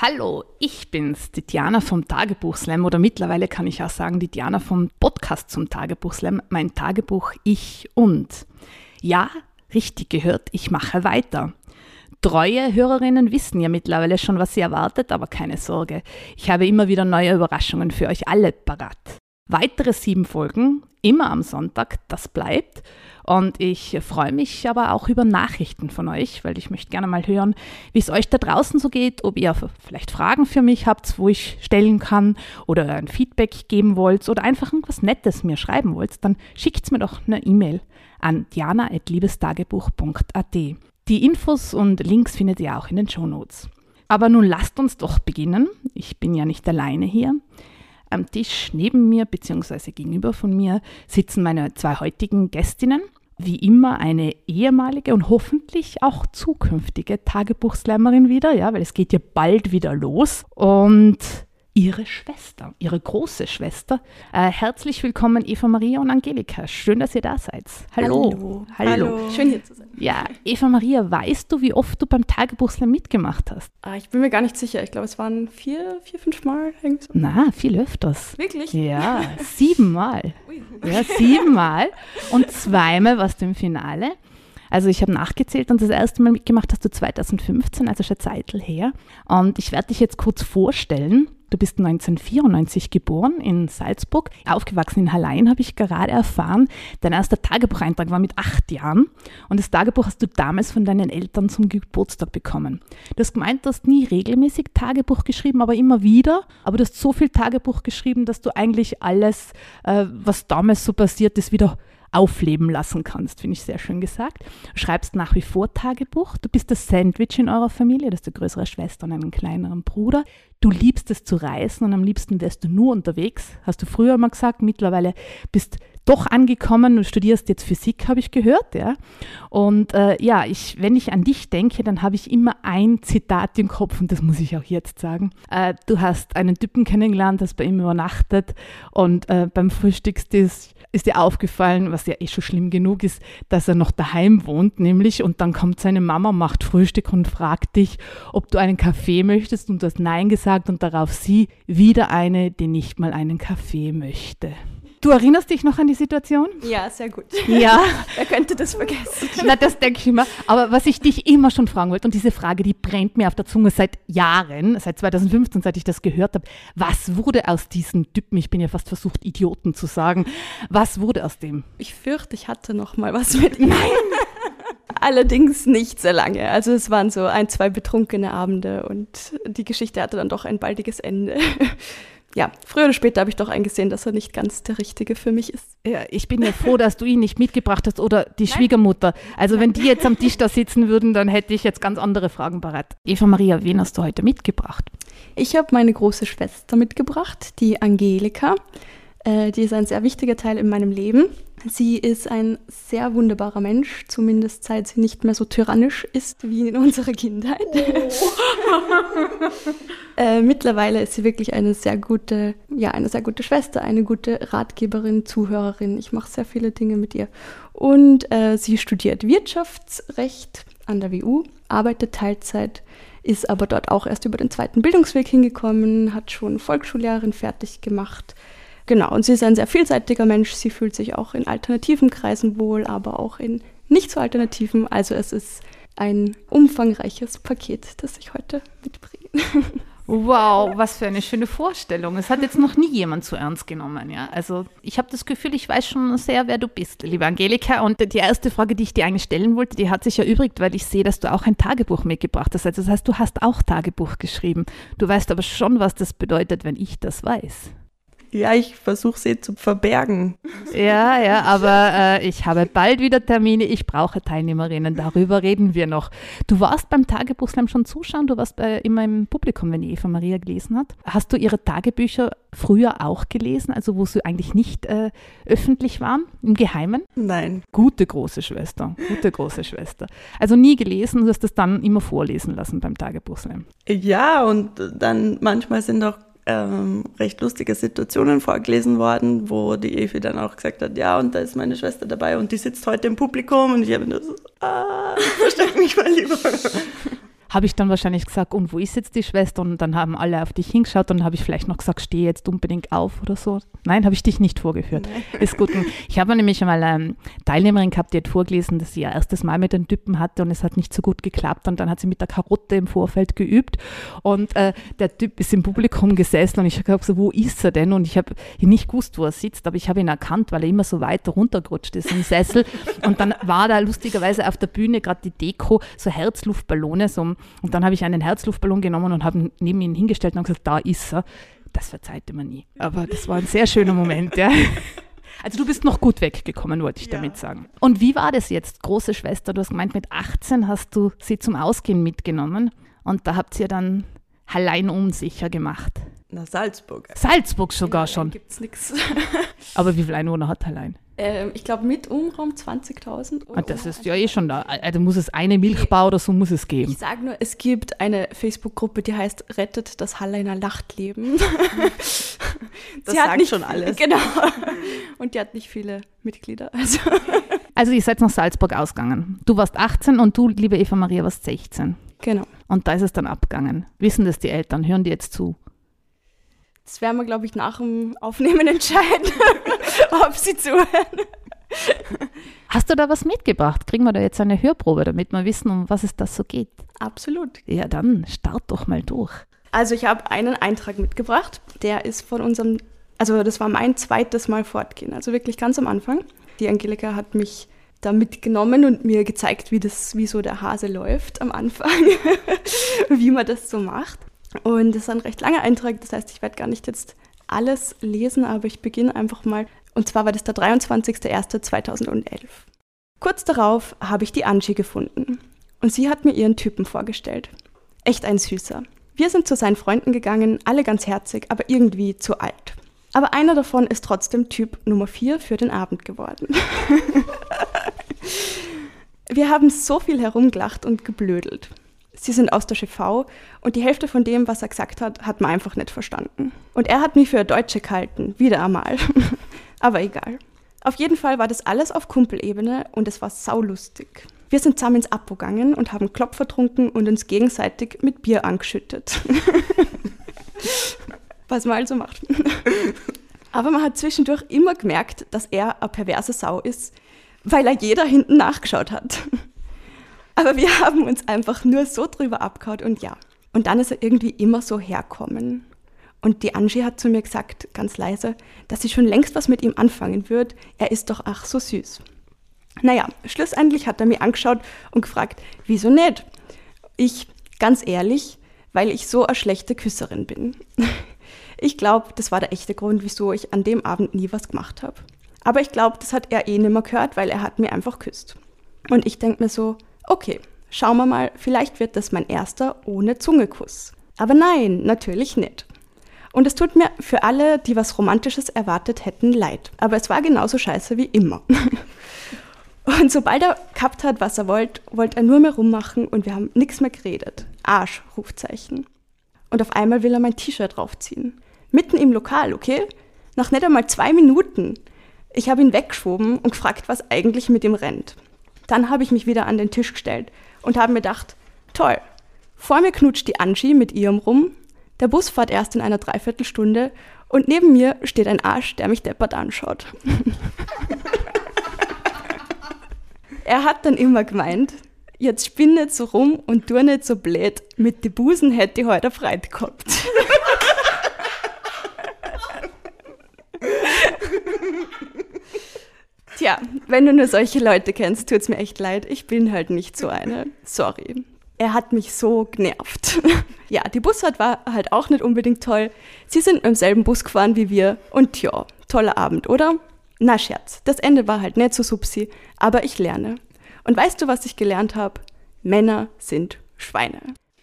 Hallo, ich bin's, die Diana vom Tagebuchslam oder mittlerweile kann ich auch sagen, die Diana vom Podcast zum Tagebuchslam, mein Tagebuch Ich und. Ja, richtig gehört, ich mache weiter. Treue Hörerinnen wissen ja mittlerweile schon, was sie erwartet, aber keine Sorge. Ich habe immer wieder neue Überraschungen für euch alle parat. Weitere sieben Folgen, immer am Sonntag, das bleibt. Und ich freue mich aber auch über Nachrichten von euch, weil ich möchte gerne mal hören, wie es euch da draußen so geht, ob ihr vielleicht Fragen für mich habt, wo ich stellen kann oder ein Feedback geben wollt oder einfach irgendwas Nettes mir schreiben wollt, dann schickt mir doch eine E-Mail an diana.liebestagebuch.at. Die Infos und Links findet ihr auch in den Show Notes. Aber nun lasst uns doch beginnen. Ich bin ja nicht alleine hier. Am Tisch neben mir bzw. gegenüber von mir sitzen meine zwei heutigen Gästinnen wie immer eine ehemalige und hoffentlich auch zukünftige Tagebuchslammerin wieder, ja, weil es geht ja bald wieder los. Und ihre Schwester, ihre große Schwester. Äh, herzlich willkommen, Eva Maria und Angelika. Schön, dass ihr da seid. Hallo. Hallo. Hallo. Hallo. Schön hier zu sein. Ja, Eva Maria, weißt du, wie oft du beim Tagebuchslam mitgemacht hast? Ah, ich bin mir gar nicht sicher. Ich glaube, es waren vier, vier, fünf Mal. Irgendwie so. Na, viel öfters. Wirklich? Ja, sieben Mal. ja, sieben Mal. Und zweimal warst du im Finale. Also ich habe nachgezählt und das erste Mal mitgemacht hast du 2015, also schon Zeitl her. Und ich werde dich jetzt kurz vorstellen. Du bist 1994 geboren in Salzburg, aufgewachsen in Hallein, habe ich gerade erfahren. Dein erster Tagebucheintrag war mit acht Jahren und das Tagebuch hast du damals von deinen Eltern zum Geburtstag bekommen. Du hast gemeint, du hast nie regelmäßig Tagebuch geschrieben, aber immer wieder. Aber du hast so viel Tagebuch geschrieben, dass du eigentlich alles, äh, was damals so passiert ist, wieder aufleben lassen kannst, finde ich sehr schön gesagt. Schreibst nach wie vor Tagebuch. Du bist das Sandwich in eurer Familie, du hast eine größere Schwester und einen kleineren Bruder. Du liebst es zu reisen und am liebsten wärst du nur unterwegs, hast du früher mal gesagt. Mittlerweile bist doch angekommen und studierst jetzt Physik, habe ich gehört, ja. Und äh, ja, ich, wenn ich an dich denke, dann habe ich immer ein Zitat im Kopf und das muss ich auch jetzt sagen. Äh, du hast einen Typen kennengelernt, hast bei ihm übernachtet und äh, beim Frühstückstisch ist dir aufgefallen, was ja eh schon schlimm genug ist, dass er noch daheim wohnt, nämlich, und dann kommt seine Mama, macht Frühstück und fragt dich, ob du einen Kaffee möchtest, und du hast Nein gesagt, und darauf sie, wieder eine, die nicht mal einen Kaffee möchte. Du erinnerst dich noch an die Situation? Ja, sehr gut. Ja. Wer könnte das vergessen? Na, das denke ich immer. Aber was ich dich immer schon fragen wollte, und diese Frage, die brennt mir auf der Zunge seit Jahren, seit 2015, seit ich das gehört habe. Was wurde aus diesem Typen? Ich bin ja fast versucht, Idioten zu sagen. Was wurde aus dem? Ich fürchte, ich hatte noch mal was mit ihm. Nein! Allerdings nicht sehr lange. Also es waren so ein, zwei betrunkene Abende und die Geschichte hatte dann doch ein baldiges Ende ja, früher oder später habe ich doch eingesehen, dass er nicht ganz der Richtige für mich ist. Ja, ich bin ja froh, dass du ihn nicht mitgebracht hast oder die Nein. Schwiegermutter. Also Nein. wenn die jetzt am Tisch da sitzen würden, dann hätte ich jetzt ganz andere Fragen parat. Eva Maria, wen hast du heute mitgebracht? Ich habe meine große Schwester mitgebracht, die Angelika. Äh, die ist ein sehr wichtiger Teil in meinem Leben. Sie ist ein sehr wunderbarer Mensch, zumindest seit sie nicht mehr so tyrannisch ist wie in unserer Kindheit. Oh. äh, mittlerweile ist sie wirklich eine sehr gute, ja, eine sehr gute Schwester, eine gute Ratgeberin, Zuhörerin. Ich mache sehr viele Dinge mit ihr. Und äh, sie studiert Wirtschaftsrecht an der WU, arbeitet Teilzeit, ist aber dort auch erst über den zweiten Bildungsweg hingekommen, hat schon Volksschullehrerin fertig gemacht Genau, und sie ist ein sehr vielseitiger Mensch. Sie fühlt sich auch in alternativen Kreisen wohl, aber auch in nicht so alternativen. Also es ist ein umfangreiches Paket, das ich heute mitbringe. Wow, was für eine schöne Vorstellung. Es hat jetzt noch nie jemand so ernst genommen, ja. Also ich habe das Gefühl, ich weiß schon sehr, wer du bist, liebe Angelika. Und die erste Frage, die ich dir eigentlich stellen wollte, die hat sich erübrigt, weil ich sehe, dass du auch ein Tagebuch mitgebracht hast. Also das heißt, du hast auch Tagebuch geschrieben. Du weißt aber schon, was das bedeutet, wenn ich das weiß. Ja, ich versuche sie zu verbergen. Ja, ja, aber äh, ich habe bald wieder Termine. Ich brauche Teilnehmerinnen. Darüber reden wir noch. Du warst beim Tagebuchslam schon zuschauen. Du warst bei, immer im Publikum, wenn die Eva Maria gelesen hat. Hast du ihre Tagebücher früher auch gelesen, also wo sie eigentlich nicht äh, öffentlich waren, im Geheimen? Nein. Gute große Schwester, gute große Schwester. Also nie gelesen, du hast das dann immer vorlesen lassen beim Tagebuchslam. Ja, und dann manchmal sind auch ähm, recht lustige Situationen vorgelesen worden, wo die Evi dann auch gesagt hat, ja, und da ist meine Schwester dabei und die sitzt heute im Publikum und ich habe nur so, ah, versteck mich mal lieber. Habe ich dann wahrscheinlich gesagt, und wo ist jetzt die Schwester? Und dann haben alle auf dich hingeschaut und dann habe ich vielleicht noch gesagt, steh jetzt unbedingt auf oder so. Nein, habe ich dich nicht vorgeführt. Nein. Ist gut. Ich habe nämlich einmal eine ähm, Teilnehmerin gehabt, die hat vorgelesen, dass sie ihr erstes Mal mit den Typen hatte und es hat nicht so gut geklappt und dann hat sie mit der Karotte im Vorfeld geübt und äh, der Typ ist im Publikum gesessen und ich habe gesagt, so, wo ist er denn? Und ich habe nicht gewusst, wo er sitzt, aber ich habe ihn erkannt, weil er immer so weiter runtergerutscht ist im Sessel und dann war da lustigerweise auf der Bühne gerade die Deko, so Herzluftballone, so und dann habe ich einen Herzluftballon genommen und habe neben ihn hingestellt und gesagt, da ist er. Das verzeiht man nie. Aber das war ein sehr schöner Moment, ja. Also du bist noch gut weggekommen, wollte ich ja. damit sagen. Und wie war das jetzt, große Schwester? Du hast gemeint, mit 18 hast du sie zum Ausgehen mitgenommen und da habt ihr dann allein unsicher gemacht. Nach Salzburg. Salzburg sogar schon. Gibt's nichts. Aber wie viele Einwohner hat allein? Ähm, ich glaube mit Umraum 20.000. Ah, das ist ja eh schon da. Also muss es eine Milchbau oder so muss es geben. Ich sage nur, es gibt eine Facebook-Gruppe, die heißt Rettet das Halleiner Lachtleben. das Sie sagt nicht, schon alles. Genau. Und die hat nicht viele Mitglieder. Also. also ihr seid nach Salzburg ausgegangen. Du warst 18 und du, liebe Eva Maria, warst 16. Genau. Und da ist es dann abgegangen. Wissen das die Eltern? Hören die jetzt zu? Das werden wir, glaube ich, nach dem Aufnehmen entscheiden, ob sie zuhören. Hast du da was mitgebracht? Kriegen wir da jetzt eine Hörprobe, damit wir wissen, um was es da so geht? Absolut. Ja, dann start doch mal durch. Also ich habe einen Eintrag mitgebracht, der ist von unserem, also das war mein zweites Mal fortgehen, also wirklich ganz am Anfang. Die Angelika hat mich da mitgenommen und mir gezeigt, wie das, wie so der Hase läuft am Anfang, wie man das so macht. Und das ist ein recht langer Eintrag, das heißt, ich werde gar nicht jetzt alles lesen, aber ich beginne einfach mal. Und zwar war das der 23.01.2011. Kurz darauf habe ich die Angie gefunden. Und sie hat mir ihren Typen vorgestellt. Echt ein Süßer. Wir sind zu seinen Freunden gegangen, alle ganz herzig, aber irgendwie zu alt. Aber einer davon ist trotzdem Typ Nummer 4 für den Abend geworden. Wir haben so viel herumgelacht und geblödelt. Sie sind aus der GV und die Hälfte von dem, was er gesagt hat, hat man einfach nicht verstanden. Und er hat mich für Deutsche gehalten, wieder einmal. Aber egal. Auf jeden Fall war das alles auf Kumpelebene und es war saulustig. Wir sind zusammen ins Apo gegangen und haben Klopfer trunken und uns gegenseitig mit Bier angeschüttet. was man also macht. Aber man hat zwischendurch immer gemerkt, dass er eine perverse Sau ist, weil er jeder hinten nachgeschaut hat. Aber wir haben uns einfach nur so drüber abgehauen und ja. Und dann ist er irgendwie immer so herkommen. Und die Angie hat zu mir gesagt, ganz leise, dass sie schon längst was mit ihm anfangen wird. Er ist doch ach so süß. Naja, schlussendlich hat er mir angeschaut und gefragt, wieso nicht? Ich, ganz ehrlich, weil ich so eine schlechte Küsserin bin. Ich glaube, das war der echte Grund, wieso ich an dem Abend nie was gemacht habe. Aber ich glaube, das hat er eh nicht mehr gehört, weil er hat mir einfach küsst. Und ich denke mir so, Okay, schauen wir mal, vielleicht wird das mein erster ohne Zungekuss. Aber nein, natürlich nicht. Und es tut mir für alle, die was Romantisches erwartet hätten, leid. Aber es war genauso scheiße wie immer. Und sobald er gehabt hat, was er wollte, wollte er nur mehr rummachen und wir haben nichts mehr geredet. Arsch, Rufzeichen. Und auf einmal will er mein T-Shirt draufziehen. Mitten im Lokal, okay? Nach nicht einmal zwei Minuten. Ich habe ihn weggeschoben und gefragt, was eigentlich mit ihm rennt. Dann habe ich mich wieder an den Tisch gestellt und habe mir gedacht, toll, vor mir knutscht die Angie mit ihrem rum, der Bus fährt erst in einer Dreiviertelstunde und neben mir steht ein Arsch, der mich deppert anschaut. er hat dann immer gemeint, jetzt spinn nicht so rum und tu nicht so blöd, mit die Busen hätte ich heute Freude gehabt. Tja, wenn du nur solche Leute kennst, tut's mir echt leid. Ich bin halt nicht so eine. Sorry. Er hat mich so genervt. ja, die Busfahrt war halt auch nicht unbedingt toll. Sie sind im selben Bus gefahren wie wir und ja, toller Abend, oder? Na Scherz, das Ende war halt nicht so subsi, aber ich lerne. Und weißt du, was ich gelernt habe? Männer sind Schweine.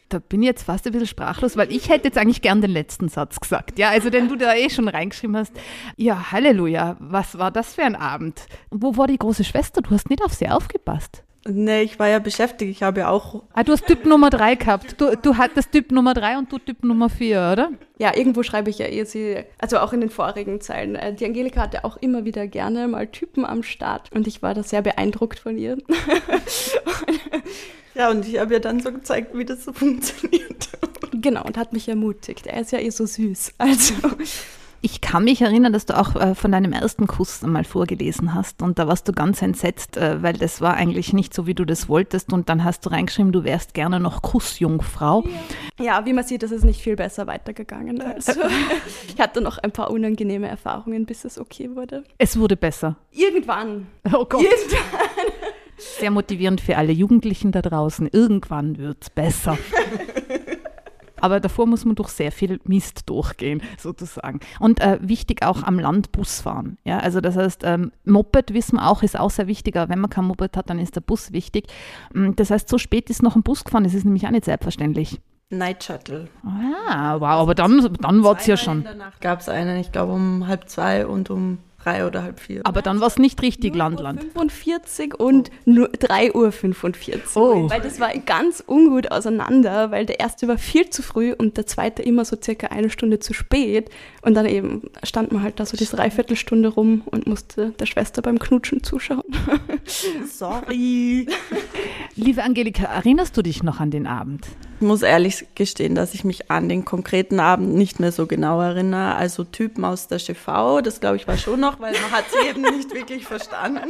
Da bin ich jetzt fast ein bisschen sprachlos, weil ich hätte jetzt eigentlich gern den letzten Satz gesagt. Ja, also den du da eh schon reingeschrieben hast. Ja, Halleluja, was war das für ein Abend? Wo war die große Schwester? Du hast nicht auf sie aufgepasst. Nee, ich war ja beschäftigt. Ich habe ja auch. Ah, du hast Typ Nummer 3 gehabt. Du, du hattest Typ Nummer 3 und du Typ Nummer 4, oder? Ja, irgendwo schreibe ich ja eh sie, also auch in den vorigen Zeilen. Äh, Die Angelika hatte auch immer wieder gerne mal Typen am Start und ich war da sehr beeindruckt von ihr. Ja, und ich habe ja dann so gezeigt, wie das so funktioniert. genau, und hat mich ermutigt. Er ist ja eh so süß. Also. Ich kann mich erinnern, dass du auch äh, von deinem ersten Kuss einmal vorgelesen hast und da warst du ganz entsetzt, äh, weil das war eigentlich nicht so, wie du das wolltest und dann hast du reingeschrieben, du wärst gerne noch Kussjungfrau. Ja, wie man sieht, ist es nicht viel besser weitergegangen. Also, ich hatte noch ein paar unangenehme Erfahrungen, bis es okay wurde. Es wurde besser. Irgendwann. Oh Gott. Irgendwann. Sehr motivierend für alle Jugendlichen da draußen. Irgendwann wird es besser. Aber davor muss man durch sehr viel Mist durchgehen, sozusagen. Und äh, wichtig auch am Land Bus fahren. Ja, also das heißt, ähm, Moped wissen wir auch, ist auch sehr wichtig. Aber wenn man kein Moped hat, dann ist der Bus wichtig. Mm, Das heißt, so spät ist noch ein Bus gefahren. Das ist nämlich auch nicht selbstverständlich. Night Shuttle. Ah, wow, aber dann, dann war es ja schon. Gab es einen, ich glaube, um halb zwei und um drei oder halb vier. Aber dann war es nicht richtig Landland. 45 und nur 3.45 Uhr. Oh. Weil das war ganz ungut auseinander, weil der erste war viel zu früh und der zweite immer so circa eine Stunde zu spät. Und dann eben stand man halt da so die Dreiviertelstunde rum und musste der Schwester beim Knutschen zuschauen. Sorry. Liebe Angelika, erinnerst du dich noch an den Abend? Ich muss ehrlich gestehen, dass ich mich an den konkreten Abend nicht mehr so genau erinnere. Also Typen aus der GV, das glaube ich war schon noch, weil man hat sie eben nicht wirklich verstanden.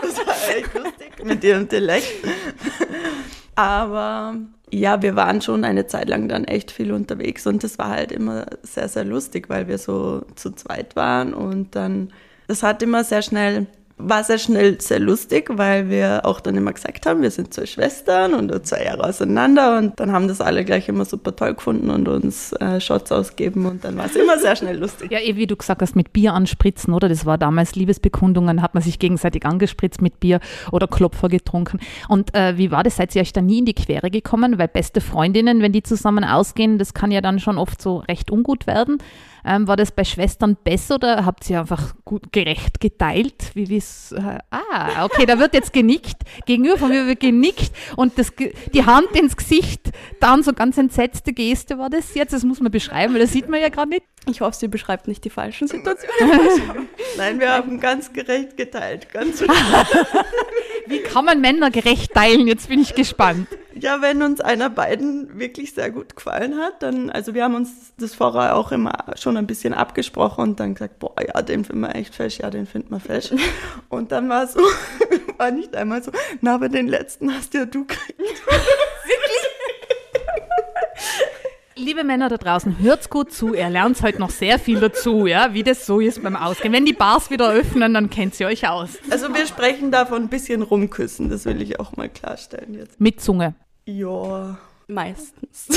Das war echt lustig mit ihrem Dialekt. Aber ja, wir waren schon eine Zeit lang dann echt viel unterwegs und das war halt immer sehr, sehr lustig, weil wir so zu zweit waren und dann, das hat immer sehr schnell war sehr schnell sehr lustig, weil wir auch dann immer gesagt haben, wir sind zwei Schwestern und zwei Jahre auseinander und dann haben das alle gleich immer super toll gefunden und uns äh, Shots ausgeben und dann war es immer sehr schnell lustig. Ja, eh, wie du gesagt hast, mit Bier anspritzen, oder? Das war damals Liebesbekundungen, hat man sich gegenseitig angespritzt mit Bier oder Klopfer getrunken. Und äh, wie war das? Seid ihr euch da nie in die Quere gekommen? Weil beste Freundinnen, wenn die zusammen ausgehen, das kann ja dann schon oft so recht ungut werden. Ähm, war das bei Schwestern besser oder habt ihr einfach gut gerecht geteilt? Wie äh, ah, okay, da wird jetzt genickt. Gegenüber von mir wird genickt und das, die Hand ins Gesicht, dann so ganz entsetzte Geste war das jetzt. Das muss man beschreiben, weil das sieht man ja gerade nicht. Ich hoffe, sie beschreibt nicht die falschen Situationen. Nein, wir haben ganz gerecht geteilt. Ganz Wie kann man Männer gerecht teilen? Jetzt bin ich gespannt. ja, wenn uns einer beiden wirklich sehr gut gefallen hat, dann, also wir haben uns das vorher auch immer schon ein bisschen abgesprochen und dann gesagt, boah, ja, den finden wir echt fesch, ja, den finden wir fesch. Und dann war so, war nicht einmal so, na, aber den letzten hast ja du gekriegt. Liebe Männer da draußen, hört's gut zu. Ihr lernt heute noch sehr viel dazu, ja, wie das so ist beim Ausgehen. Wenn die Bars wieder öffnen, dann kennt ihr euch aus. Also wir sprechen davon ein bisschen rumküssen, das will ich auch mal klarstellen jetzt. Mit Zunge. Ja. Meistens.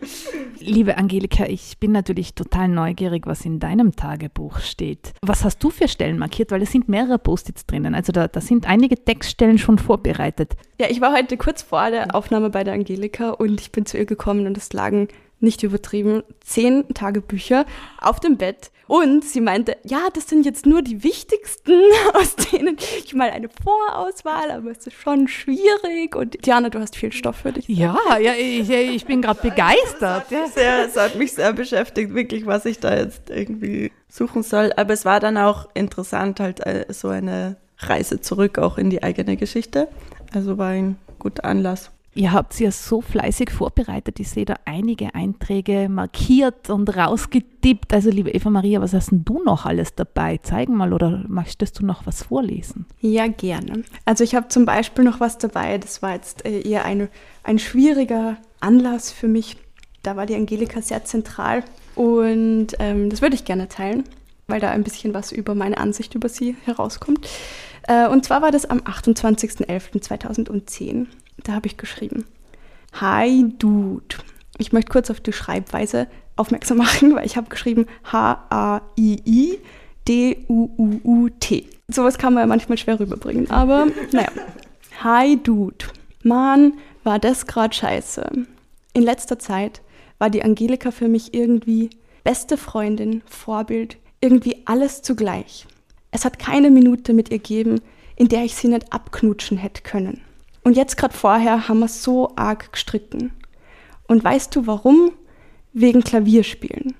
Liebe Angelika, ich bin natürlich total neugierig, was in deinem Tagebuch steht. Was hast du für Stellen markiert? Weil es sind mehrere Post-its drinnen. Also da, da sind einige Textstellen schon vorbereitet. Ja, ich war heute kurz vor der Aufnahme bei der Angelika und ich bin zu ihr gekommen und es lagen nicht übertrieben zehn Tagebücher auf dem Bett und sie meinte, ja, das sind jetzt nur die wichtigsten, aus denen ich mal eine Vorauswahl, aber es ist schon schwierig und Diana, du hast viel Stoff für dich. Ja, ja ich, ich bin gerade begeistert. Ja. Sehr, es hat mich sehr beschäftigt, wirklich, was ich da jetzt irgendwie suchen soll. Aber es war dann auch interessant, halt äh, so eine Reise zurück auch in die eigene Geschichte. Also war ein guter Anlass. Ihr habt sie ja so fleißig vorbereitet. Ich sehe da einige Einträge markiert und rausgetippt. Also liebe Eva Maria, was hast denn du noch alles dabei? Zeigen mal oder möchtest du noch was vorlesen? Ja, gerne. Also ich habe zum Beispiel noch was dabei, das war jetzt äh, eher eine, ein schwieriger Anlass für mich. Da war die Angelika sehr zentral und ähm, das würde ich gerne teilen, weil da ein bisschen was über meine Ansicht über sie herauskommt. Äh, und zwar war das am 28.11.2010. Da habe ich geschrieben. Hi Dude. Ich möchte kurz auf die Schreibweise aufmerksam machen, weil ich habe geschrieben H-A-I-I D-U-U-U-T. Sowas kann man ja manchmal schwer rüberbringen, aber naja. Hi Dude. Mann, war das gerade scheiße. In letzter Zeit war die Angelika für mich irgendwie beste Freundin, Vorbild, irgendwie alles zugleich. Es hat keine Minute mit ihr gegeben, in der ich sie nicht abknutschen hätte können. Und jetzt gerade vorher haben wir so arg gestritten. Und weißt du warum? Wegen Klavierspielen.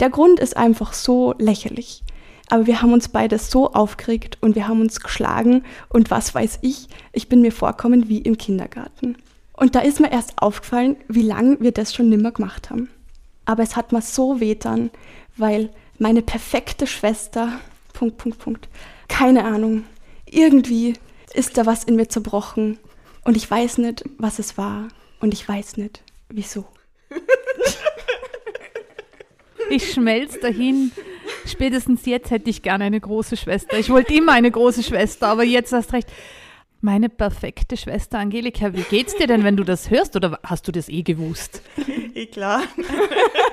Der Grund ist einfach so lächerlich. Aber wir haben uns beide so aufgeregt und wir haben uns geschlagen und was weiß ich, ich bin mir vorkommen wie im Kindergarten. Und da ist mir erst aufgefallen, wie lange wir das schon nimmer gemacht haben. Aber es hat mir so wehtan, weil meine perfekte Schwester, Punkt, Punkt, Punkt, keine Ahnung, irgendwie ist da was in mir zerbrochen und ich weiß nicht, was es war und ich weiß nicht, wieso. Ich schmelze dahin. Spätestens jetzt hätte ich gerne eine große Schwester. Ich wollte immer eine große Schwester, aber jetzt hast recht. Meine perfekte Schwester Angelika, wie geht's dir denn, wenn du das hörst oder hast du das eh gewusst? Eh klar.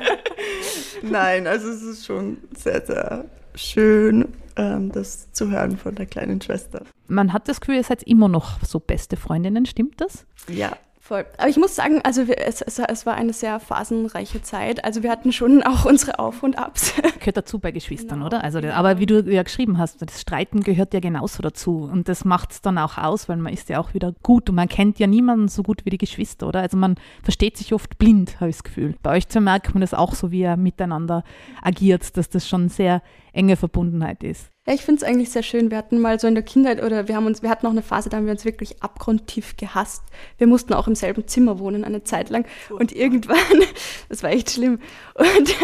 Nein, also es ist schon sehr, sehr schön, ähm, das zu hören von der kleinen Schwester. Man hat das Gefühl, ihr seid immer noch so beste Freundinnen, stimmt das? Ja, Voll. Aber ich muss sagen, also wir, es, es, es, war eine sehr phasenreiche Zeit. Also wir hatten schon auch unsere Auf- und Abs. Gehört dazu bei Geschwistern, genau. oder? Also, aber wie du ja geschrieben hast, das Streiten gehört ja genauso dazu. Und das macht es dann auch aus, weil man ist ja auch wieder gut und man kennt ja niemanden so gut wie die Geschwister, oder? Also man versteht sich oft blind, habe ich das Gefühl. Bei euch zu merkt man das auch so, wie ihr miteinander agiert, dass das schon sehr enge Verbundenheit ist. Ja, ich finde es eigentlich sehr schön. Wir hatten mal so in der Kindheit oder wir haben uns, wir hatten auch eine Phase, da haben wir uns wirklich abgrundtief gehasst. Wir mussten auch im selben Zimmer wohnen eine Zeit lang und irgendwann, das war echt schlimm. Und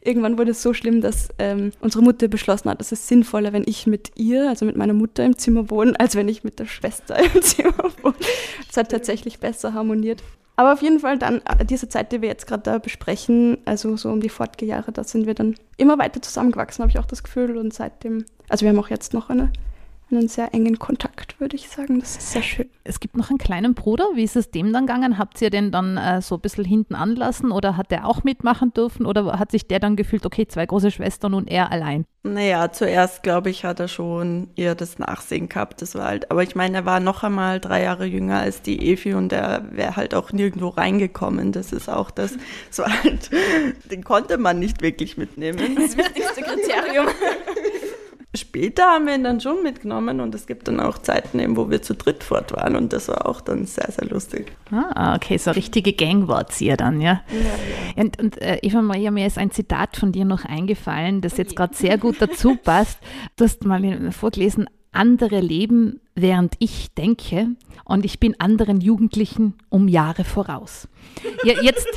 irgendwann wurde es so schlimm, dass ähm, unsere Mutter beschlossen hat, es ist sinnvoller, wenn ich mit ihr, also mit meiner Mutter im Zimmer wohne, als wenn ich mit der Schwester im Zimmer wohne. Es hat tatsächlich besser harmoniert. Aber auf jeden Fall dann äh, diese Zeit, die wir jetzt gerade da besprechen, also so um die Fortgejahre, da sind wir dann immer weiter zusammengewachsen, habe ich auch das Gefühl. Und seitdem, also wir haben auch jetzt noch eine einen sehr engen Kontakt, würde ich sagen. Das ist sehr schön. Es gibt noch einen kleinen Bruder. Wie ist es dem dann gegangen? Habt ihr den dann äh, so ein bisschen hinten anlassen oder hat der auch mitmachen dürfen oder hat sich der dann gefühlt, okay, zwei große Schwestern und er allein? Naja, zuerst, glaube ich, hat er schon eher das Nachsehen gehabt. Das war halt, aber ich meine, er war noch einmal drei Jahre jünger als die Evi und er wäre halt auch nirgendwo reingekommen. Das ist auch das, so halt, den konnte man nicht wirklich mitnehmen. Das wichtigste Kriterium. Später haben wir ihn dann schon mitgenommen und es gibt dann auch Zeiten, eben, wo wir zu dritt fort waren und das war auch dann sehr, sehr lustig. Ah, okay, so richtige Gang wart ihr dann, ja. ja, ja. Und, und äh, Eva Maria, mir ist ein Zitat von dir noch eingefallen, das jetzt gerade sehr gut dazu passt. Du hast mal vorgelesen, andere leben, während ich denke und ich bin anderen Jugendlichen um Jahre voraus. Ja, jetzt...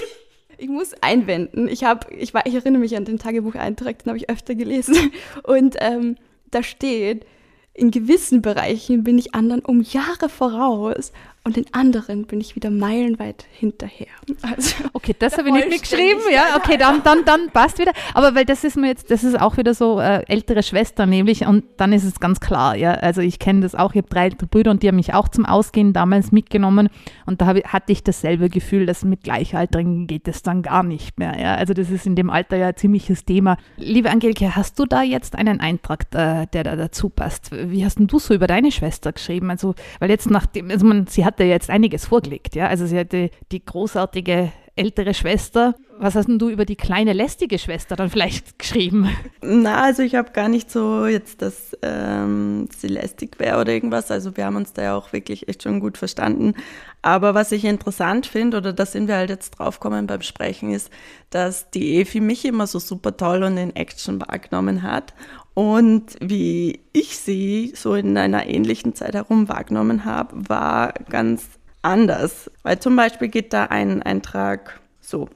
Ich muss einwenden. Ich, hab, ich, war, ich erinnere mich an den Tagebucheintrag, den habe ich öfter gelesen. Und ähm, da steht, in gewissen Bereichen bin ich anderen um Jahre voraus und in anderen bin ich wieder meilenweit hinterher. Also, okay, das habe ich nicht mitgeschrieben. Ja, okay, dann, dann, dann passt wieder. Aber weil das ist mir jetzt, das ist auch wieder so äh, ältere Schwester nämlich und dann ist es ganz klar, ja. Also ich kenne das auch, ich habe drei ältere Brüder und die haben mich auch zum Ausgehen damals mitgenommen und da ich, hatte ich dasselbe Gefühl, dass mit Gleichaltrigen geht es dann gar nicht mehr. Ja. Also das ist in dem Alter ja ein ziemliches Thema. Liebe Angelike, hast du da jetzt einen Eintrag, äh, der da dazu passt? Wie hast denn du so über deine Schwester geschrieben? Also, weil jetzt nachdem, also man, sie hat hatte jetzt einiges vorgelegt. Ja? Also sie hatte die großartige ältere Schwester. Was hast denn du über die kleine lästige Schwester dann vielleicht geschrieben? Na, also ich habe gar nicht so jetzt, dass ähm, sie lästig wäre oder irgendwas. Also wir haben uns da ja auch wirklich echt schon gut verstanden. Aber was ich interessant finde, oder da sind wir halt jetzt draufgekommen beim Sprechen, ist, dass die Evi mich immer so super toll und in Action wahrgenommen hat. Und wie ich sie so in einer ähnlichen Zeit herum wahrgenommen habe, war ganz anders. Weil zum Beispiel geht da ein Eintrag so.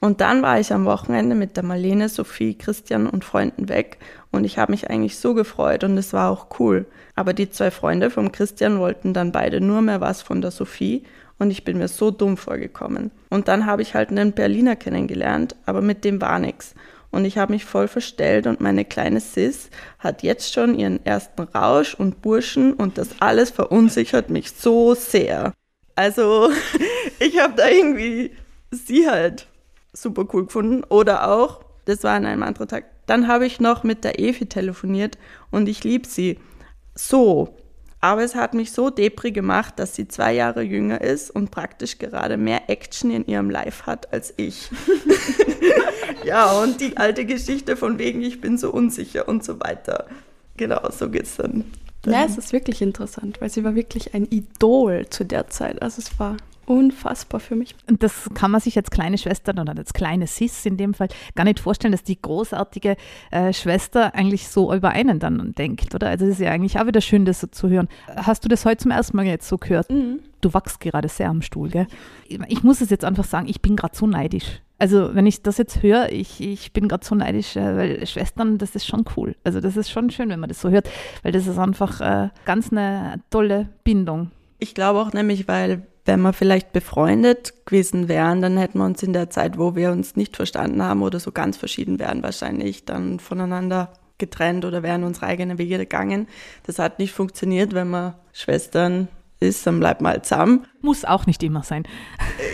Und dann war ich am Wochenende mit der Marlene, Sophie, Christian und Freunden weg und ich habe mich eigentlich so gefreut und es war auch cool. Aber die zwei Freunde vom Christian wollten dann beide nur mehr was von der Sophie und ich bin mir so dumm vorgekommen. Und dann habe ich halt einen Berliner kennengelernt, aber mit dem war nichts. Und ich habe mich voll verstellt und meine kleine Sis hat jetzt schon ihren ersten Rausch und Burschen und das alles verunsichert mich so sehr. Also ich habe da irgendwie sie halt super cool gefunden. Oder auch, das war an einem anderen Tag, dann habe ich noch mit der Evi telefoniert und ich liebe sie. So. Aber es hat mich so depri gemacht, dass sie zwei Jahre jünger ist und praktisch gerade mehr Action in ihrem Life hat als ich. ja, und die alte Geschichte von wegen, ich bin so unsicher und so weiter. Genau, so geht's dann. Ja, es ist wirklich interessant, weil sie war wirklich ein Idol zu der Zeit. Also es war unfassbar für mich. Und das kann man sich als kleine Schwester oder als kleine Sis in dem Fall gar nicht vorstellen, dass die großartige äh, Schwester eigentlich so über einen dann denkt, oder? Also es ist ja eigentlich auch wieder schön, das so zu hören. Hast du das heute zum ersten Mal jetzt so gehört? Mhm. Du wachst gerade sehr am Stuhl, gell? Ich muss es jetzt einfach sagen, ich bin gerade so neidisch. Also wenn ich das jetzt höre, ich, ich bin gerade so neidisch, äh, weil Schwestern, das ist schon cool. Also das ist schon schön, wenn man das so hört, weil das ist einfach äh, ganz eine tolle Bindung. Ich glaube auch nämlich, weil wenn wir vielleicht befreundet gewesen wären, dann hätten wir uns in der Zeit, wo wir uns nicht verstanden haben oder so ganz verschieden wären, wahrscheinlich dann voneinander getrennt oder wären unsere eigenen Wege gegangen. Das hat nicht funktioniert, wenn man Schwestern ist, dann bleibt man halt zusammen. Muss auch nicht immer sein.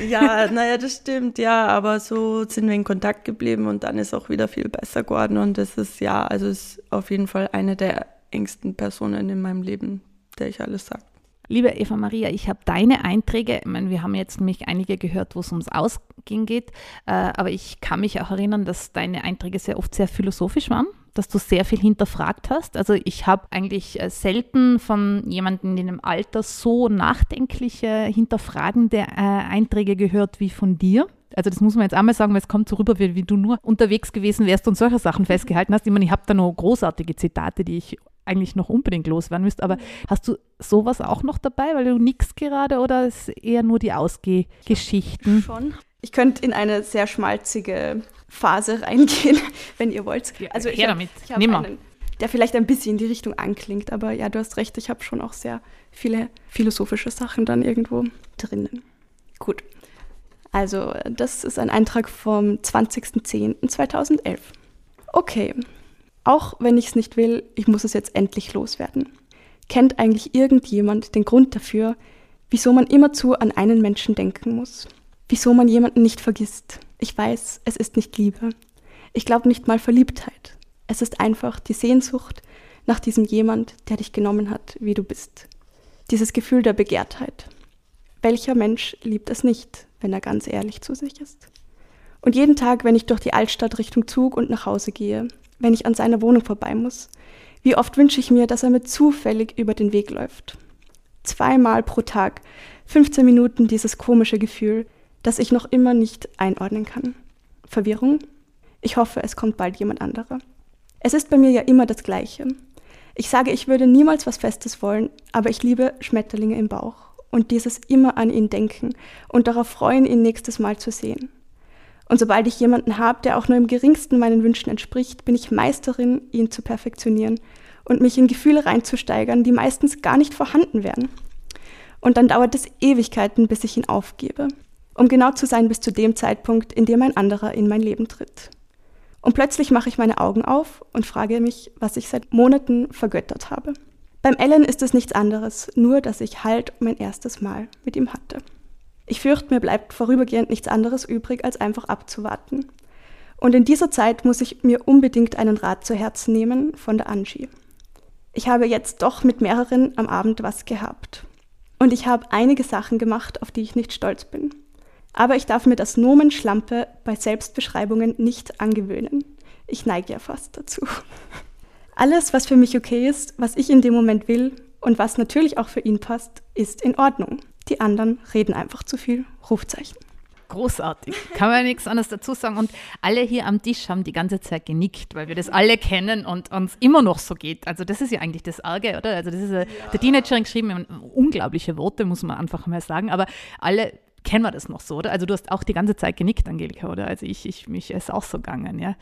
Ja, naja, das stimmt, ja, aber so sind wir in Kontakt geblieben und dann ist auch wieder viel besser geworden und das ist ja, also ist auf jeden Fall eine der engsten Personen in meinem Leben, der ich alles sage. Liebe Eva Maria, ich habe deine Einträge, ich meine, wir haben jetzt nämlich einige gehört, wo es ums Ausgehen geht, äh, aber ich kann mich auch erinnern, dass deine Einträge sehr oft sehr philosophisch waren, dass du sehr viel hinterfragt hast. Also ich habe eigentlich äh, selten von jemandem in dem Alter so nachdenkliche, hinterfragende äh, Einträge gehört wie von dir. Also das muss man jetzt einmal sagen, weil es kommt so rüber, wie, wie, du nur unterwegs gewesen wärst und solche Sachen festgehalten hast. Ich meine, ich habe da noch großartige Zitate, die ich eigentlich noch unbedingt loswerden müsst. Aber hast du sowas auch noch dabei, weil du nix gerade oder ist eher nur die Ausgehgeschichten? Schon. Ich könnte in eine sehr schmalzige Phase reingehen, wenn ihr wollt. Also ich her damit. Ich Nimm einen, der vielleicht ein bisschen in die Richtung anklingt, aber ja, du hast recht, ich habe schon auch sehr viele philosophische Sachen dann irgendwo drinnen. Gut. Also, das ist ein Eintrag vom 20.10.2011. Okay, auch wenn ich es nicht will, ich muss es jetzt endlich loswerden. Kennt eigentlich irgendjemand den Grund dafür, wieso man immerzu an einen Menschen denken muss? Wieso man jemanden nicht vergisst? Ich weiß, es ist nicht Liebe. Ich glaube nicht mal Verliebtheit. Es ist einfach die Sehnsucht nach diesem jemand, der dich genommen hat, wie du bist. Dieses Gefühl der Begehrtheit. Welcher Mensch liebt es nicht, wenn er ganz ehrlich zu sich ist? Und jeden Tag, wenn ich durch die Altstadt Richtung Zug und nach Hause gehe, wenn ich an seiner Wohnung vorbei muss. Wie oft wünsche ich mir, dass er mir zufällig über den Weg läuft. Zweimal pro Tag, 15 Minuten dieses komische Gefühl, das ich noch immer nicht einordnen kann. Verwirrung? Ich hoffe, es kommt bald jemand anderer. Es ist bei mir ja immer das Gleiche. Ich sage, ich würde niemals was Festes wollen, aber ich liebe Schmetterlinge im Bauch und dieses immer an ihn denken und darauf freuen, ihn nächstes Mal zu sehen. Und sobald ich jemanden habe, der auch nur im geringsten meinen Wünschen entspricht, bin ich Meisterin, ihn zu perfektionieren und mich in Gefühle reinzusteigern, die meistens gar nicht vorhanden wären. Und dann dauert es Ewigkeiten, bis ich ihn aufgebe, um genau zu sein bis zu dem Zeitpunkt, in dem ein anderer in mein Leben tritt. Und plötzlich mache ich meine Augen auf und frage mich, was ich seit Monaten vergöttert habe. Beim Ellen ist es nichts anderes, nur dass ich halt mein erstes Mal mit ihm hatte. Ich fürchte, mir bleibt vorübergehend nichts anderes übrig, als einfach abzuwarten. Und in dieser Zeit muss ich mir unbedingt einen Rat zu Herzen nehmen von der Angie. Ich habe jetzt doch mit mehreren am Abend was gehabt. Und ich habe einige Sachen gemacht, auf die ich nicht stolz bin. Aber ich darf mir das Nomen Schlampe bei Selbstbeschreibungen nicht angewöhnen. Ich neige ja fast dazu. Alles, was für mich okay ist, was ich in dem Moment will und was natürlich auch für ihn passt, ist in Ordnung. Die anderen reden einfach zu viel. Rufzeichen. Großartig. Kann man nichts anderes dazu sagen. Und alle hier am Tisch haben die ganze Zeit genickt, weil wir das alle kennen und uns immer noch so geht. Also das ist ja eigentlich das Arge, oder? Also das ist ja. der Teenagerin geschrieben, unglaubliche Worte, muss man einfach mal sagen. Aber alle kennen wir das noch so, oder? Also du hast auch die ganze Zeit genickt, Angelika, oder? Also ich, ich mich ist auch so gegangen, ja.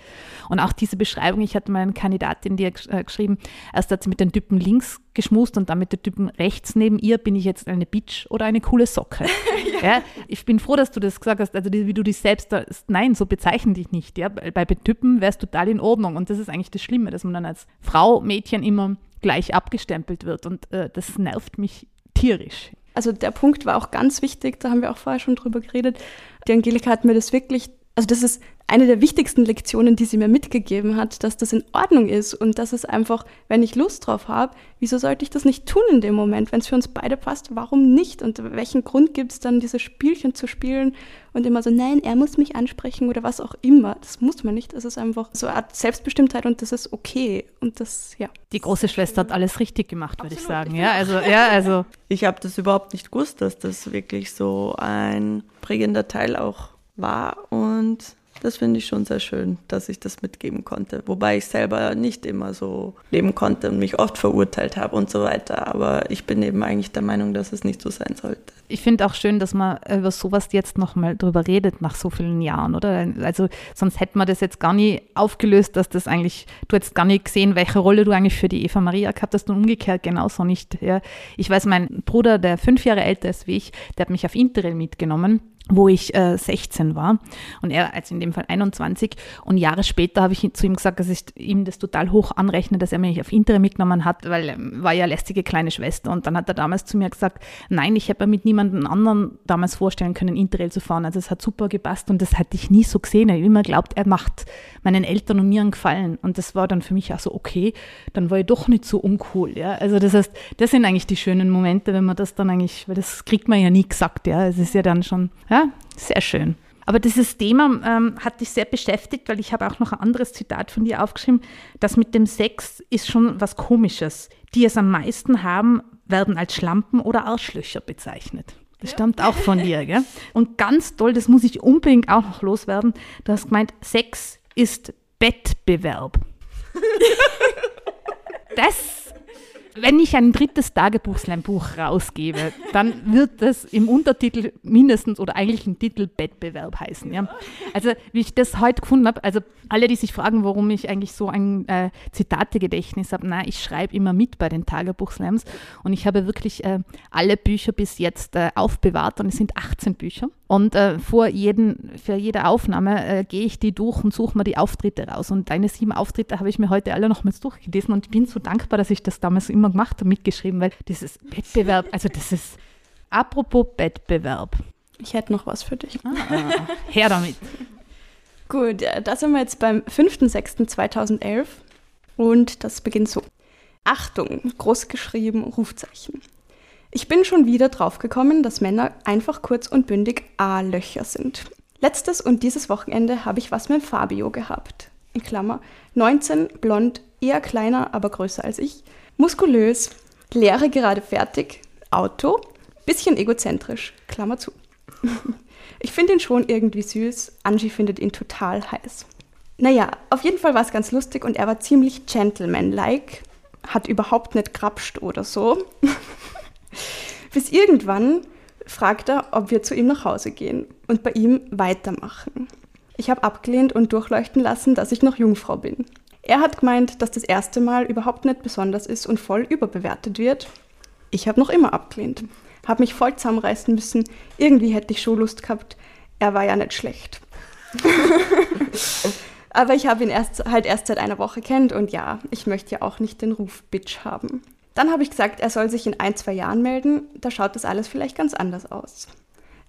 Und auch diese Beschreibung, ich hatte mal eine Kandidatin, die hat äh, geschrieben, erst hat sie mit den Typen links geschmust und dann mit den Typen rechts neben ihr, bin ich jetzt eine Bitch oder eine coole Socke? ja. ja. Ich bin froh, dass du das gesagt hast, also wie du dich selbst, da, nein, so bezeichnen dich nicht, ja. Bei, bei Typen wäre es total in Ordnung und das ist eigentlich das Schlimme, dass man dann als Frau, Mädchen immer gleich abgestempelt wird und äh, das nervt mich tierisch. Also der Punkt war auch ganz wichtig, da haben wir auch vorher schon drüber geredet. Die Angelika hat mir das wirklich, also das ist eine der wichtigsten Lektionen, die sie mir mitgegeben hat, dass das in Ordnung ist und dass es einfach, wenn ich Lust drauf habe, wieso sollte ich das nicht tun in dem Moment? Wenn es für uns beide passt, warum nicht? Und welchen Grund gibt es dann, diese Spielchen zu spielen und immer so, nein, er muss mich ansprechen oder was auch immer. Das muss man nicht. Es ist einfach so eine Art Selbstbestimmtheit und das ist okay. Und das, ja. Die große Schwester hat alles richtig gemacht, würde ich sagen. Ja, also, ja, also. Ich habe das überhaupt nicht gewusst, dass das wirklich so ein prägender Teil auch war und das finde ich schon sehr schön, dass ich das mitgeben konnte. Wobei ich selber nicht immer so leben konnte und mich oft verurteilt habe und so weiter. Aber ich bin eben eigentlich der Meinung, dass es nicht so sein sollte. Ich finde auch schön, dass man über sowas jetzt nochmal drüber redet nach so vielen Jahren, oder? Also sonst hätten wir das jetzt gar nie aufgelöst, dass das eigentlich, du hättest gar nicht gesehen, welche Rolle du eigentlich für die Eva Maria gehabt hast und umgekehrt genauso nicht. Ja. Ich weiß, mein Bruder, der fünf Jahre älter ist wie ich, der hat mich auf Interrail mitgenommen wo ich äh, 16 war und er als in dem Fall 21 und Jahre später habe ich zu ihm gesagt, dass ich ihm das total hoch anrechne, dass er mich auf Interim mitgenommen hat, weil er war ja lästige kleine Schwester und dann hat er damals zu mir gesagt, nein, ich habe mit niemandem anderen damals vorstellen können, Interrail zu fahren, also es hat super gepasst und das hatte ich nie so gesehen, ich habe immer glaubt, er macht meinen Eltern und mir einen Gefallen und das war dann für mich auch so, okay, dann war ich doch nicht so uncool, ja, also das heißt, das sind eigentlich die schönen Momente, wenn man das dann eigentlich, weil das kriegt man ja nie gesagt, ja, es ist ja dann schon, ja, sehr schön. Aber dieses Thema ähm, hat dich sehr beschäftigt, weil ich habe auch noch ein anderes Zitat von dir aufgeschrieben. Das mit dem Sex ist schon was Komisches. Die es am meisten haben, werden als Schlampen oder Arschlöcher bezeichnet. Das stammt auch von dir, gell? Und ganz toll, das muss ich unbedingt auch noch loswerden. Du hast gemeint, Sex ist Bettbewerb. das wenn ich ein drittes Tagebuchslam-Buch rausgebe, dann wird das im Untertitel mindestens oder eigentlich im Titel Wettbewerb heißen. Ja? Also wie ich das heute gefunden habe, also alle, die sich fragen, warum ich eigentlich so ein äh, Zitategedächtnis habe, na, ich schreibe immer mit bei den Tagebuchslams und ich habe wirklich äh, alle Bücher bis jetzt äh, aufbewahrt und es sind 18 Bücher. Und äh, vor jeden, für jede Aufnahme äh, gehe ich die durch und suche mir die Auftritte raus. Und deine sieben Auftritte habe ich mir heute alle nochmals durchgelesen und ich bin so dankbar, dass ich das damals immer gemacht habe, mitgeschrieben, weil dieses Wettbewerb, also das ist apropos Wettbewerb. Ich hätte noch was für dich. Ah, her damit. Gut, da sind wir jetzt beim 5.6.2011 und das beginnt so. Achtung, groß geschrieben, Rufzeichen. Ich bin schon wieder draufgekommen, dass Männer einfach kurz und bündig A-Löcher sind. Letztes und dieses Wochenende habe ich was mit Fabio gehabt. In Klammer, 19, blond, eher kleiner, aber größer als ich, muskulös, Lehre gerade fertig, Auto, bisschen egozentrisch, Klammer zu. Ich finde ihn schon irgendwie süß. Angie findet ihn total heiß. Naja, auf jeden Fall war es ganz lustig und er war ziemlich gentleman-like. Hat überhaupt nicht grapscht oder so. Bis irgendwann fragt er, ob wir zu ihm nach Hause gehen und bei ihm weitermachen. Ich habe abgelehnt und durchleuchten lassen, dass ich noch Jungfrau bin. Er hat gemeint, dass das erste Mal überhaupt nicht besonders ist und voll überbewertet wird. Ich habe noch immer abgelehnt habe mich voll zusammenreißen müssen. Irgendwie hätte ich schon Lust gehabt. Er war ja nicht schlecht. Aber ich habe ihn erst, halt erst seit einer Woche kennt und ja, ich möchte ja auch nicht den Ruf Bitch haben. Dann habe ich gesagt, er soll sich in ein, zwei Jahren melden, da schaut das alles vielleicht ganz anders aus.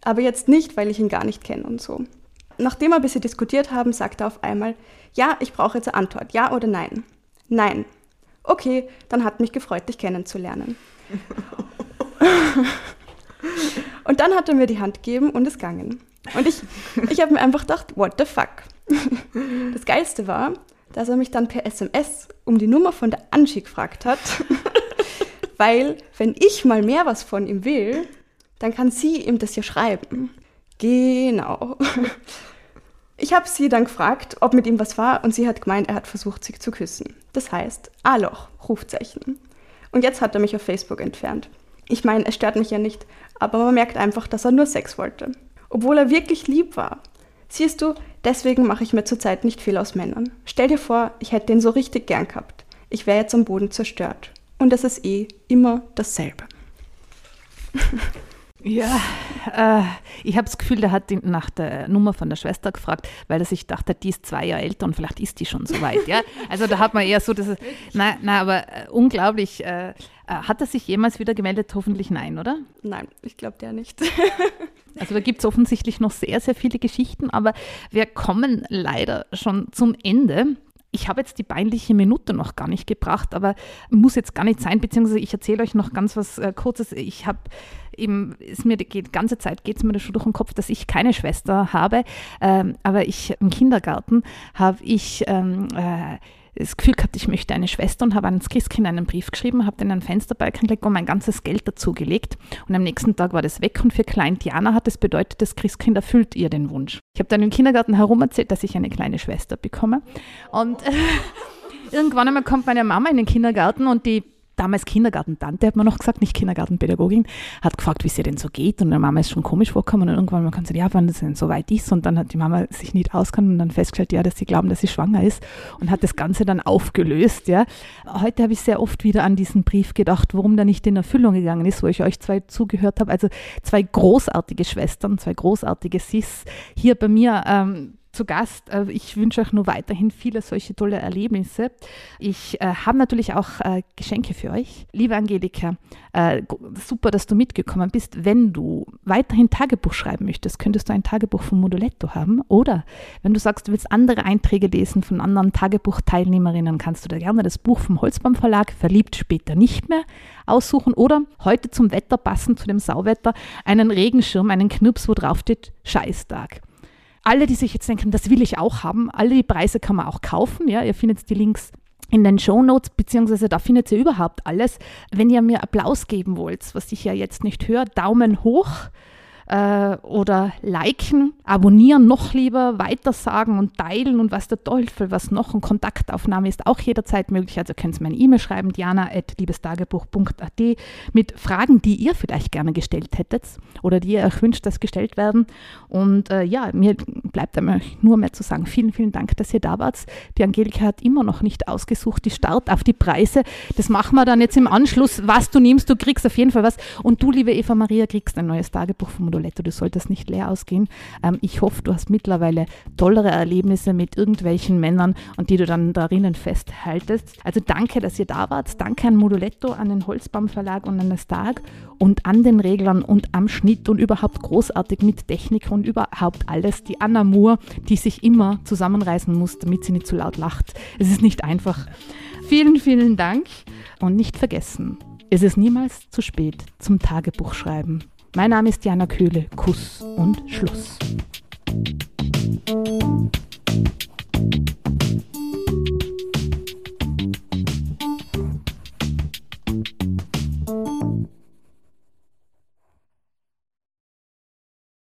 Aber jetzt nicht, weil ich ihn gar nicht kenne und so. Nachdem wir ein bisschen diskutiert haben, sagt er auf einmal, ja, ich brauche jetzt eine Antwort, ja oder nein. Nein. Okay, dann hat mich gefreut, dich kennenzulernen. und dann hat er mir die Hand gegeben und ist gegangen. Und ich, ich habe mir einfach gedacht, what the fuck? Das Geilste war, dass er mich dann per SMS um die Nummer von der Angie gefragt hat, weil wenn ich mal mehr was von ihm will, dann kann sie ihm das ja schreiben. Genau. Ich habe sie dann gefragt, ob mit ihm was war und sie hat gemeint, er hat versucht, sich zu küssen. Das heißt, A-Loch, Rufzeichen. Und jetzt hat er mich auf Facebook entfernt. Ich meine, es stört mich ja nicht, aber man merkt einfach, dass er nur Sex wollte. Obwohl er wirklich lieb war. Siehst du, deswegen mache ich mir zurzeit nicht viel aus Männern. Stell dir vor, ich hätte ihn so richtig gern gehabt. Ich wäre jetzt am Boden zerstört. Und es ist eh immer dasselbe. Ja, äh, ich habe das Gefühl, der hat nach der Nummer von der Schwester gefragt, weil er sich dachte, die ist zwei Jahre älter und vielleicht ist die schon so weit. Ja? Also da hat man eher so, dass es, nein, nein, aber äh, unglaublich. Äh, äh, hat er sich jemals wieder gemeldet? Hoffentlich nein, oder? Nein, ich glaube der nicht. Also da gibt es offensichtlich noch sehr, sehr viele Geschichten, aber wir kommen leider schon zum Ende ich habe jetzt die peinliche Minute noch gar nicht gebracht, aber muss jetzt gar nicht sein, beziehungsweise ich erzähle euch noch ganz was äh, Kurzes. Ich habe eben, ist mir die ganze Zeit geht es mir schon durch den Kopf, dass ich keine Schwester habe, ähm, aber ich im Kindergarten habe ich ähm, äh, das Gefühl gehabt, ich möchte eine Schwester und habe ans Christkind einen Brief geschrieben, habe den an Fensterbalken gelegt und mein ganzes Geld dazugelegt. Und am nächsten Tag war das weg und für Klein Diana hat das bedeutet, das Christkind erfüllt ihr den Wunsch. Ich habe dann im Kindergarten herum erzählt, dass ich eine kleine Schwester bekomme. Und äh, irgendwann einmal kommt meine Mama in den Kindergarten und die damals Kindergartentante, hat man noch gesagt, nicht Kindergartenpädagogin, hat gefragt, wie es ihr denn so geht. Und der Mama ist schon komisch vorgekommen und irgendwann mal gesagt, ja, wann es denn so weit ist. Und dann hat die Mama sich nicht auskannt und dann festgestellt, ja, dass sie glauben, dass sie schwanger ist und hat das Ganze dann aufgelöst. Ja. Heute habe ich sehr oft wieder an diesen Brief gedacht, warum der nicht in Erfüllung gegangen ist, wo ich euch zwei zugehört habe. Also zwei großartige Schwestern, zwei großartige Sis hier bei mir. Ähm, zu Gast. Äh, ich wünsche euch nur weiterhin viele solche tolle Erlebnisse. Ich äh, habe natürlich auch äh, Geschenke für euch. Liebe Angelika, äh, super, dass du mitgekommen bist. Wenn du weiterhin Tagebuch schreiben möchtest, könntest du ein Tagebuch von Moduletto haben. Oder wenn du sagst, du willst andere Einträge lesen von anderen Tagebuchteilnehmerinnen, kannst du da gerne das Buch vom Holzbaum Verlag, verliebt später nicht mehr, aussuchen. Oder heute zum Wetter passend, zu dem Sauwetter, einen Regenschirm, einen Knirps, wo drauf steht Scheißtag alle, die sich jetzt denken, das will ich auch haben, alle die Preise kann man auch kaufen. Ja, ihr findet die Links in den Show Notes, beziehungsweise da findet ihr überhaupt alles. Wenn ihr mir Applaus geben wollt, was ich ja jetzt nicht höre, Daumen hoch äh, oder liken, abonnieren, noch lieber weitersagen und teilen und was der Teufel, was noch. Und Kontaktaufnahme ist auch jederzeit möglich. Also könnt ihr mir eine E-Mail schreiben, diana.liebestagebuch.at mit Fragen, die ihr vielleicht gerne gestellt hättet oder die ihr euch wünscht, dass gestellt werden. Und äh, ja, mir bleibt einmal nur mehr zu sagen, vielen, vielen Dank, dass ihr da wart. Die Angelika hat immer noch nicht ausgesucht, die Start auf die Preise. Das machen wir dann jetzt im Anschluss. Was du nimmst, du kriegst auf jeden Fall was. Und du, liebe Eva Maria, kriegst ein neues Tagebuch vom Moduletto. Du solltest nicht leer ausgehen. Ähm, ich hoffe, du hast mittlerweile tollere Erlebnisse mit irgendwelchen Männern und die du dann darinnen festhaltest. Also danke, dass ihr da wart. Danke an Moduletto, an den Holzbaum Verlag und an das Stark und an den Reglern und am Schnitt und überhaupt großartig mit Technik und überhaupt alles. Die Anna Moore, die sich immer zusammenreißen muss, damit sie nicht zu laut lacht. Es ist nicht einfach. Vielen, vielen Dank und nicht vergessen, es ist niemals zu spät zum Tagebuchschreiben. Mein Name ist Jana Köhle. Kuss und Schluss.